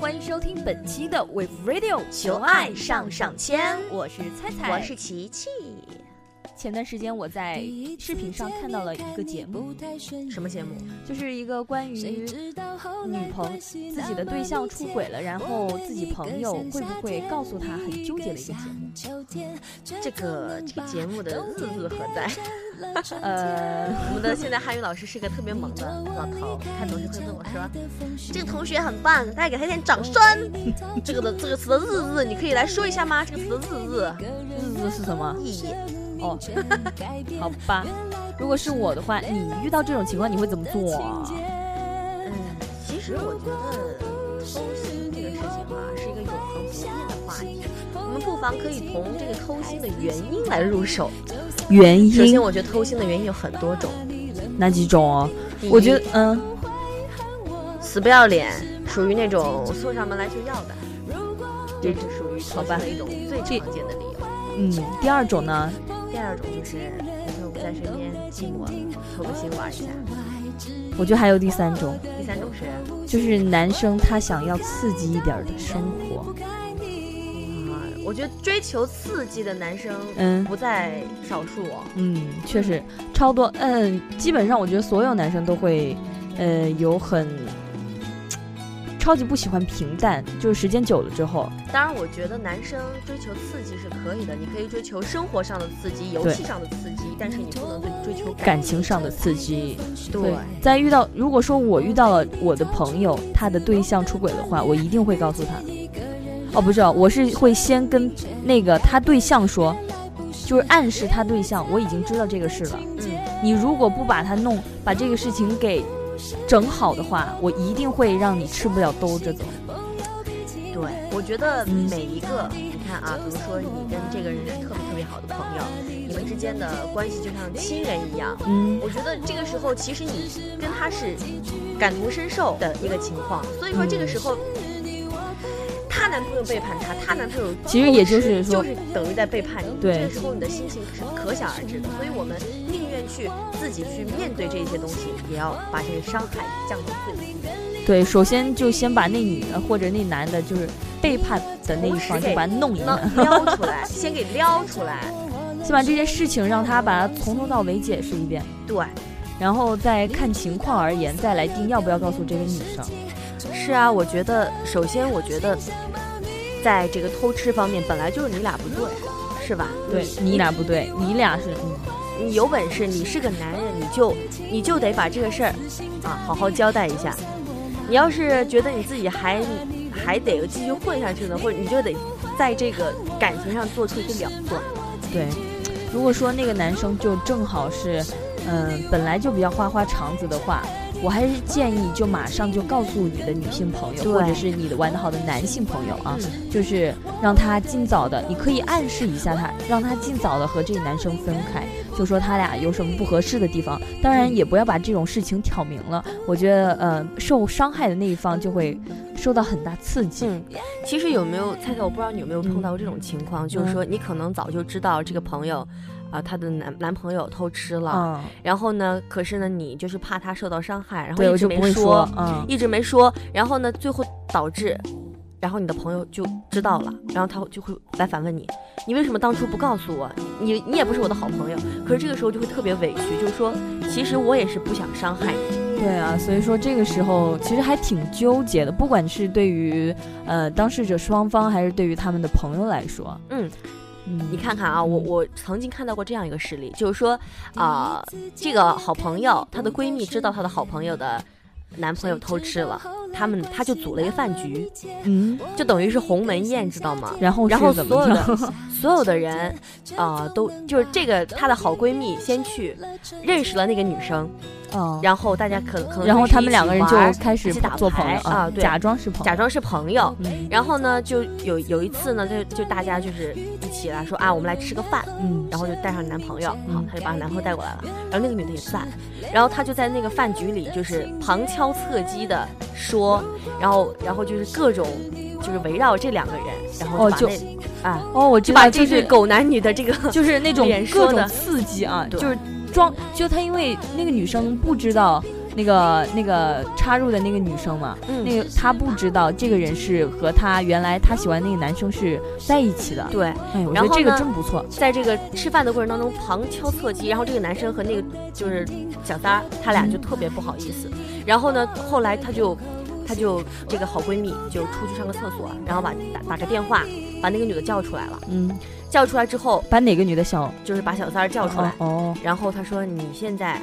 好，欢迎收听本期的 Wave Radio，求爱上上签，我是猜猜，我是琪琪。前段时间我在视频上看到了一个节目，什么节目？就是一个关于女朋自己的对象出轨了，然后自己朋友会不会告诉他，很纠结的一个节目。这个这个节目的日日何在？呃，我们的现在汉语老师是个特别萌的老头，他总是会问我说：“这个同学很棒，大家给他一点掌声。”这个的这个词的日日，你可以来说一下吗？这个词的日日，日日是什么意义？哦，好吧。如果是我的话，你遇到这种情况你会怎么做？嗯，其实我觉得我们不妨可以从这个偷腥的原因来入手。原因？首先，我觉得偷腥的原因有很多种。哪几种哦？我觉得，嗯，死不要脸，属于那种送上门来就要的，这是属于好吧一种最常见的理由。嗯，第二种呢？第二种就是男朋友不在身边，寂寞，偷个心玩一下。我觉得还有第三种，第三种是，就是男生他想要刺激一点的生活。啊，我觉得追求刺激的男生，嗯，不在少数。嗯，确实超多。嗯，基本上我觉得所有男生都会，呃，有很。超级不喜欢平淡，就是时间久了之后。当然，我觉得男生追求刺激是可以的，你可以追求生活上的刺激、游戏上的刺激，但是你不能追求感情上的刺激。对，在遇到如果说我遇到了我的朋友，他的对象出轨的话，我一定会告诉他。哦，不是，我是会先跟那个他对象说，就是暗示他对象，我已经知道这个事了。嗯，你如果不把他弄，把这个事情给。整好的话，我一定会让你吃不了兜着走。对，我觉得每一个，你看啊，比如说你跟这个人是特别特别好的朋友，你们之间的关系就像亲人一样。嗯，我觉得这个时候其实你跟他是感同身受的一个情况，所以说这个时候。她男朋友背叛她，她男朋友其实也就是说，就是等于在背叛你。对，这个时候你的心情是可想而知的。所以我们宁愿去自己去面对这些东西，也要把这个伤害降到最低。对，首先就先把那女的或者那男的，就是背叛的那一方，就把他弄一弄，撩出来，先给撩出来，先把这件事情让他把它从头到尾解释一遍。对，然后再看情况而言，再来定要不要告诉这个女生。是啊，我觉得首先我觉得。在这个偷吃方面，本来就是你俩不对，是吧？对你俩不对，你俩是，你有本事，你是个男人，你就你就得把这个事儿啊好好交代一下。你要是觉得你自己还还得继续混下去呢，或者你就得在这个感情上做出一个了断。对，如果说那个男生就正好是，嗯，本来就比较花花肠子的话。我还是建议，就马上就告诉你的女性朋友，或者是你的玩得好的男性朋友啊，就是让他尽早的，你可以暗示一下他，让他尽早的和这个男生分开，就说他俩有什么不合适的地方。当然，也不要把这种事情挑明了，我觉得，呃，受伤害的那一方就会受到很大刺激。嗯，其实有没有猜猜？我不知道你有没有碰到过这种情况，就是说你可能早就知道这个朋友。啊，她的男男朋友偷吃了，然后呢，可是呢，你就是怕他受到伤害，然后一直没说，一直没说，然后呢，最后导致，然后你的朋友就知道了，然后他就会来反问你，你为什么当初不告诉我？你你也不是我的好朋友，可是这个时候就会特别委屈，就是说，其实我也是不想伤害你。对啊，所以说这个时候其实还挺纠结的，不管是对于呃当事者双方，还是对于他们的朋友来说，嗯。你看看啊，我我曾经看到过这样一个事例，就是说，啊，这个好朋友她的闺蜜知道她的好朋友的男朋友偷吃了，他们他就组了一个饭局，嗯，就等于是鸿门宴，知道吗？然后然后所有的 所有的人，啊，都就是这个她的好闺蜜先去认识了那个女生。嗯，然后大家可可能，然后他们两个人就开始打做朋友啊，假装是朋友，假装是朋友。然后呢，就有有一次呢，就就大家就是一起来说啊，我们来吃个饭。嗯，然后就带上男朋友，好，他就把男朋友带过来了。然后那个女的也在，然后他就在那个饭局里就是旁敲侧击的说，然后然后就是各种就是围绕这两个人，然后就啊哦，我就把这对狗男女的这个就是那种各种刺激啊，就是。装就他，因为那个女生不知道那个那个插入的那个女生嘛，那个她不知道这个人是和她原来她喜欢那个男生是在一起的。对，哎，我觉得这个真不错。在这个吃饭的过程当中旁敲侧击，然后这个男生和那个就是小三儿，他俩就特别不好意思。然后呢，后来他就他就这个好闺蜜就出去上个厕所，然后把打打个电话把那个女的叫出来了。嗯。叫出来之后，把哪个女的小，就是把小三儿叫出来。哦。然后他说：“你现在，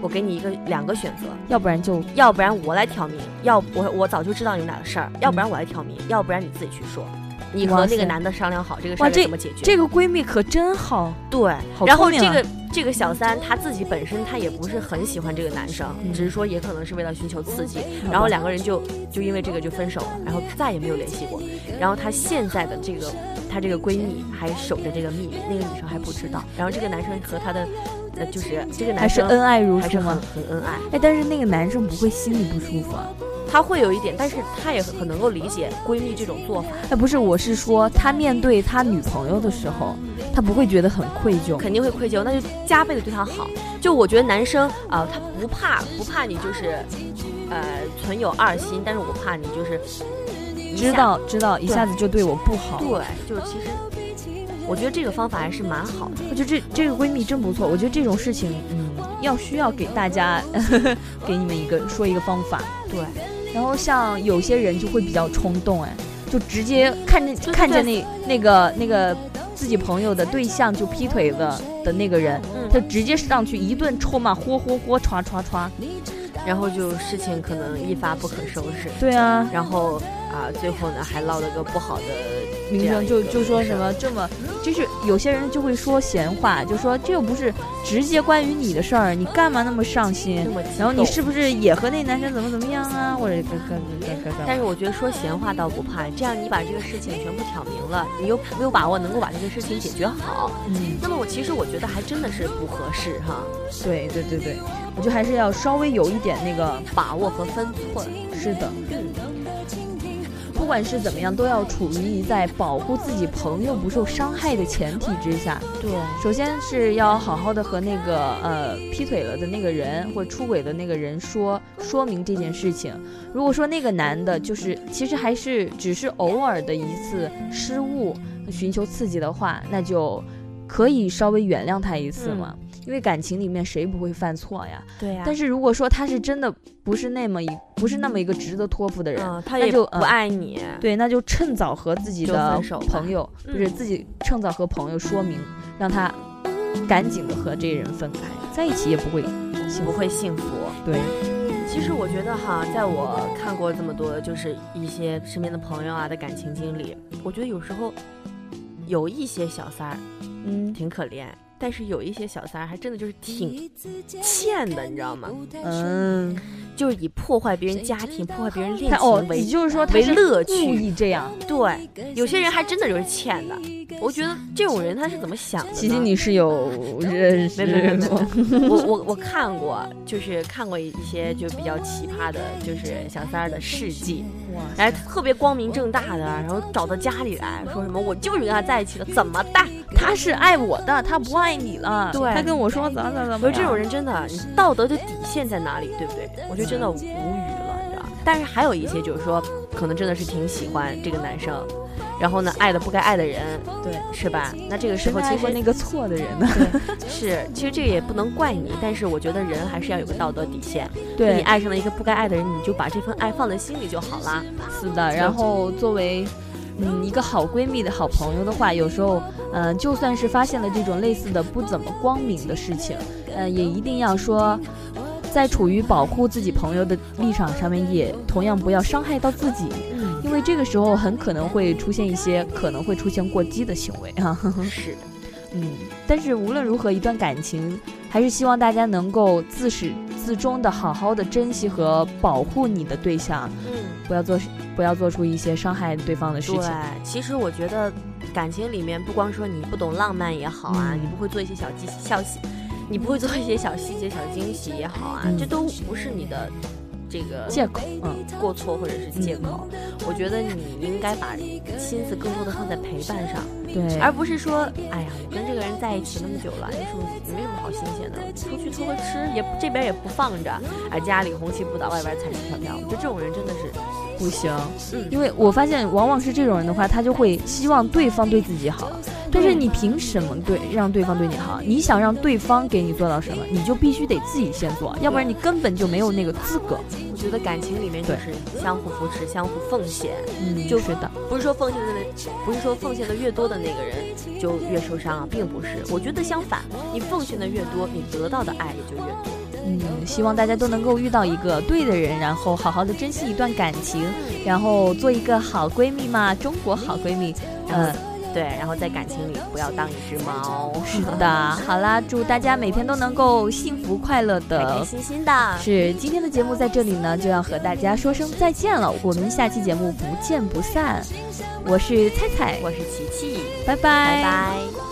我给你一个两个选择，要不然就，要不然我来挑明，要我我早就知道你们俩的事儿，要不然我来挑明，要不然你自己去说，你和那个男的商量好这个事儿怎么解决。”这个闺蜜可真好。对。然后这个这个小三她自己本身她也不是很喜欢这个男生，只是说也可能是为了寻求刺激，然后两个人就就因为这个就分手了，然后再也没有联系过。然后她现在的这个。她这个闺蜜还守着这个秘密，那个女生还不知道。然后这个男生和她的，呃，就是这个男生还是恩爱如初吗？很恩爱。哎，但是那个男生不会心里不舒服啊？他会有一点，但是他也很能够理解闺蜜这种做法。哎，不是，我是说他面对他女朋友的时候，他不会觉得很愧疚？肯定会愧疚，那就加倍的对她好。就我觉得男生啊，他不怕不怕你就是，呃，存有二心，但是我怕你就是。知道知道，一下子就对我不好。对，就是其实，我觉得这个方法还是蛮好的。我觉得这这个闺蜜真不错。我觉得这种事情，嗯，要需要给大家 给你们一个说一个方法。对。然后像有些人就会比较冲动，哎，就直接看见看见那那个那个自己朋友的对象就劈腿了的那个人，他直接上去一顿臭骂，嚯嚯嚯，歘歘歘。然后就事情可能一发不可收拾。对啊。然后。啊，最后呢还落了个不好的名声，就就说什么这么，就是有些人就会说闲话，就说这又不是直接关于你的事儿，你干嘛那么上心？然后你是不是也和那男生怎么怎么样啊？或者干干干干干？但是我觉得说闲话倒不怕，这样你把这个事情全部挑明了，你又没有把握能够把这个事情解决好，嗯，那么我其实我觉得还真的是不合适哈。对对对对，我觉得还是要稍微有一点那个把握和分寸。是的。嗯。不管是怎么样，都要处于在保护自己朋友不受伤害的前提之下。对，首先是要好好的和那个呃劈腿了的那个人或出轨的那个人说说明这件事情。如果说那个男的就是其实还是只是偶尔的一次失误，寻求刺激的话，那就可以稍微原谅他一次嘛。因为感情里面谁不会犯错呀？对呀。但是如果说他是真的不是那么一不是那么一个值得托付的人，他也就不爱你。对，那就趁早和自己的朋友，不是自己趁早和朋友说明，让他赶紧的和这人分开，在一起也不会不会幸福。对。其实我觉得哈，在我看过这么多就是一些身边的朋友啊的感情经历，我觉得有时候有一些小三儿，嗯，挺可怜。但是有一些小三儿还真的就是挺欠的，你知道吗？嗯。就是以破坏别人家庭、破坏别人恋情为，就是说为乐趣，故意这样。对，有些人还真的就是欠的。我觉得这种人他是怎么想的？其实，你是有认识？没没没没，我我我看过，就是看过一些就比较奇葩的，就是小三儿的事迹。哇！哎，特别光明正大的，然后找到家里来说什么，我就是跟他在一起的，怎么的？他是爱我的，他不爱你了。对，他跟我说怎么怎么。我觉得这种人真的，你道德的底线在哪里？对不对？我觉得。就真的无语了，你知道但是还有一些就是说，可能真的是挺喜欢这个男生，然后呢，爱的不该爱的人，对，是吧？那这个时候其实那个错的人呢，是，其实这个也不能怪你，但是我觉得人还是要有个道德底线。对你爱上了一个不该爱的人，你就把这份爱放在心里就好啦。是的，然后作为嗯一个好闺蜜的好朋友的话，有时候嗯就算是发现了这种类似的不怎么光明的事情，嗯也一定要说。在处于保护自己朋友的立场上面，也同样不要伤害到自己，因为这个时候很可能会出现一些可能会出现过激的行为啊。是的，嗯，但是无论如何，一段感情还是希望大家能够自始至终的好好的珍惜和保护你的对象，嗯，不要做不要做出一些伤害对方的事情。对，其实我觉得感情里面不光说你不懂浪漫也好啊，你不会做一些小技小细。你不会做一些小细节、小惊喜也好啊，这都不是你的这个借口，嗯，过错或者是借口。我觉得你应该把心思更多的放在陪伴上，对，而不是说，哎呀，我跟这个人在一起那么久了，有什么没什么好新鲜的，出去偷个吃，也这边也不放着，哎，家里红旗不倒，外边彩旗飘飘，我觉得这种人真的是不行。嗯，因为我发现往往是这种人的话，他就会希望对方对自己好，但是你凭什么对让对方对你好？你想让对方给你做到什么，你就必须得自己先做，要不然你根本就没有那个资格。我觉得感情里面就是相互扶持、相互奉献，嗯，就是的，不是说奉献的，不是说奉献的越多的那个人就越受伤啊，并不是。我觉得相反，你奉献的越多，你得到的爱也就越多。嗯，希望大家都能够遇到一个对的人，然后好好的珍惜一段感情，然后做一个好闺蜜嘛，中国好闺蜜，嗯。对，然后在感情里不要当一只猫。是的，好啦，祝大家每天都能够幸福快乐的，开开心心的。是，今天的节目在这里呢，就要和大家说声再见了。我们下期节目不见不散。我是菜菜，我是琪琪，拜拜，拜拜。